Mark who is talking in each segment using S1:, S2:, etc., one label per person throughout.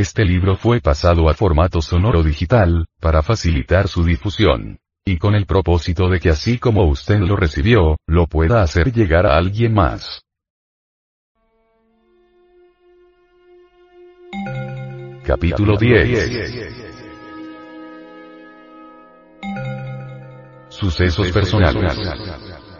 S1: Este libro fue pasado a formato sonoro digital, para facilitar su difusión. Y con el propósito de que así como usted lo recibió, lo pueda hacer llegar a alguien más. Capítulo 10 Sucesos personales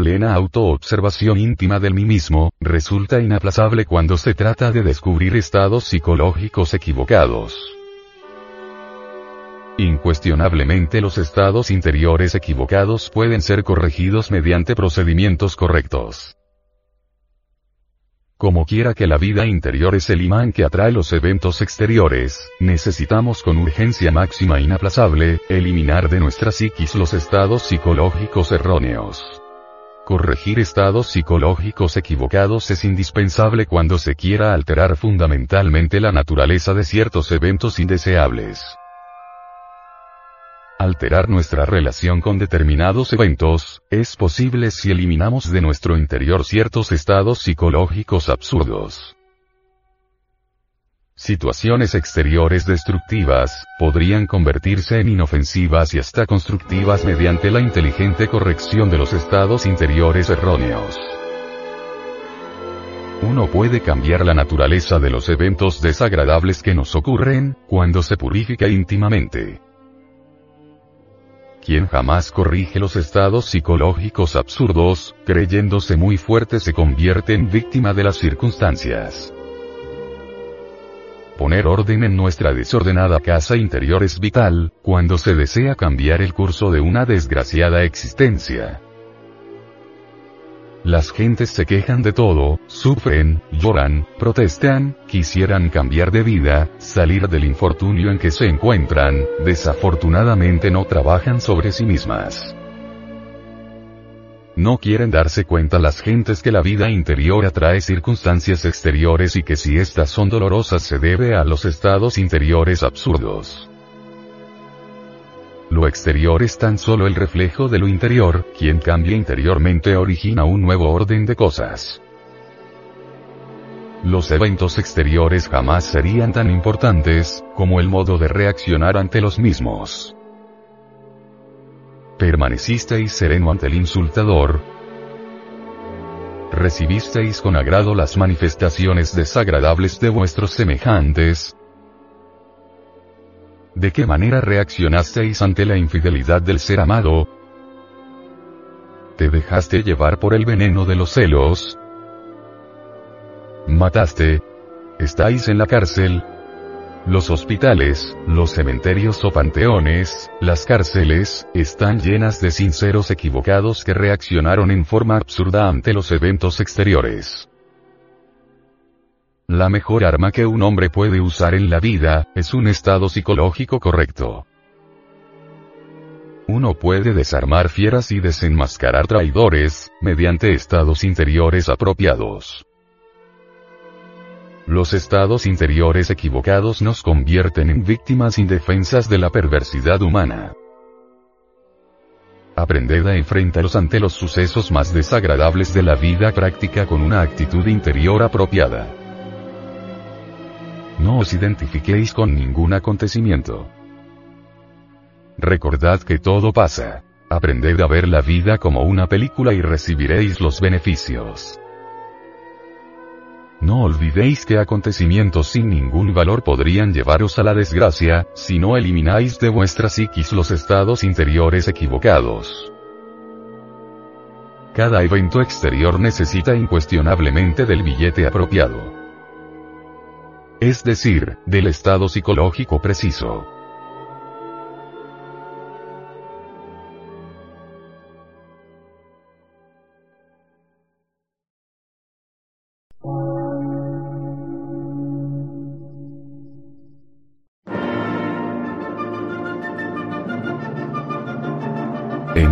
S1: plena autoobservación íntima del mí mismo, resulta inaplazable cuando se trata de descubrir estados psicológicos equivocados. Incuestionablemente los estados interiores equivocados pueden ser corregidos mediante procedimientos correctos. Como quiera que la vida interior es el imán que atrae los eventos exteriores, necesitamos con urgencia máxima inaplazable, eliminar de nuestra psiquis los estados psicológicos erróneos. Corregir estados psicológicos equivocados es indispensable cuando se quiera alterar fundamentalmente la naturaleza de ciertos eventos indeseables. Alterar nuestra relación con determinados eventos, es posible si eliminamos de nuestro interior ciertos estados psicológicos absurdos. Situaciones exteriores destructivas, podrían convertirse en inofensivas y hasta constructivas mediante la inteligente corrección de los estados interiores erróneos. Uno puede cambiar la naturaleza de los eventos desagradables que nos ocurren, cuando se purifica íntimamente. Quien jamás corrige los estados psicológicos absurdos, creyéndose muy fuerte se convierte en víctima de las circunstancias. Poner orden en nuestra desordenada casa interior es vital, cuando se desea cambiar el curso de una desgraciada existencia. Las gentes se quejan de todo, sufren, lloran, protestan, quisieran cambiar de vida, salir del infortunio en que se encuentran, desafortunadamente no trabajan sobre sí mismas. No quieren darse cuenta las gentes que la vida interior atrae circunstancias exteriores y que si éstas son dolorosas se debe a los estados interiores absurdos. Lo exterior es tan solo el reflejo de lo interior, quien cambia interiormente origina un nuevo orden de cosas. Los eventos exteriores jamás serían tan importantes, como el modo de reaccionar ante los mismos permanecisteis sereno ante el insultador, recibisteis con agrado las manifestaciones desagradables de vuestros semejantes, ¿De qué manera reaccionasteis ante la infidelidad del ser amado? ¿Te dejaste llevar por el veneno de los celos? ¿Mataste? ¿Estáis en la cárcel? Los hospitales, los cementerios o panteones, las cárceles, están llenas de sinceros equivocados que reaccionaron en forma absurda ante los eventos exteriores. La mejor arma que un hombre puede usar en la vida, es un estado psicológico correcto. Uno puede desarmar fieras y desenmascarar traidores, mediante estados interiores apropiados. Los estados interiores equivocados nos convierten en víctimas indefensas de la perversidad humana. Aprended a enfrentaros ante los sucesos más desagradables de la vida práctica con una actitud interior apropiada. No os identifiquéis con ningún acontecimiento. Recordad que todo pasa. Aprended a ver la vida como una película y recibiréis los beneficios. No olvidéis que acontecimientos sin ningún valor podrían llevaros a la desgracia, si no elimináis de vuestra psiquis los estados interiores equivocados. Cada evento exterior necesita incuestionablemente del billete apropiado. Es decir, del estado psicológico preciso.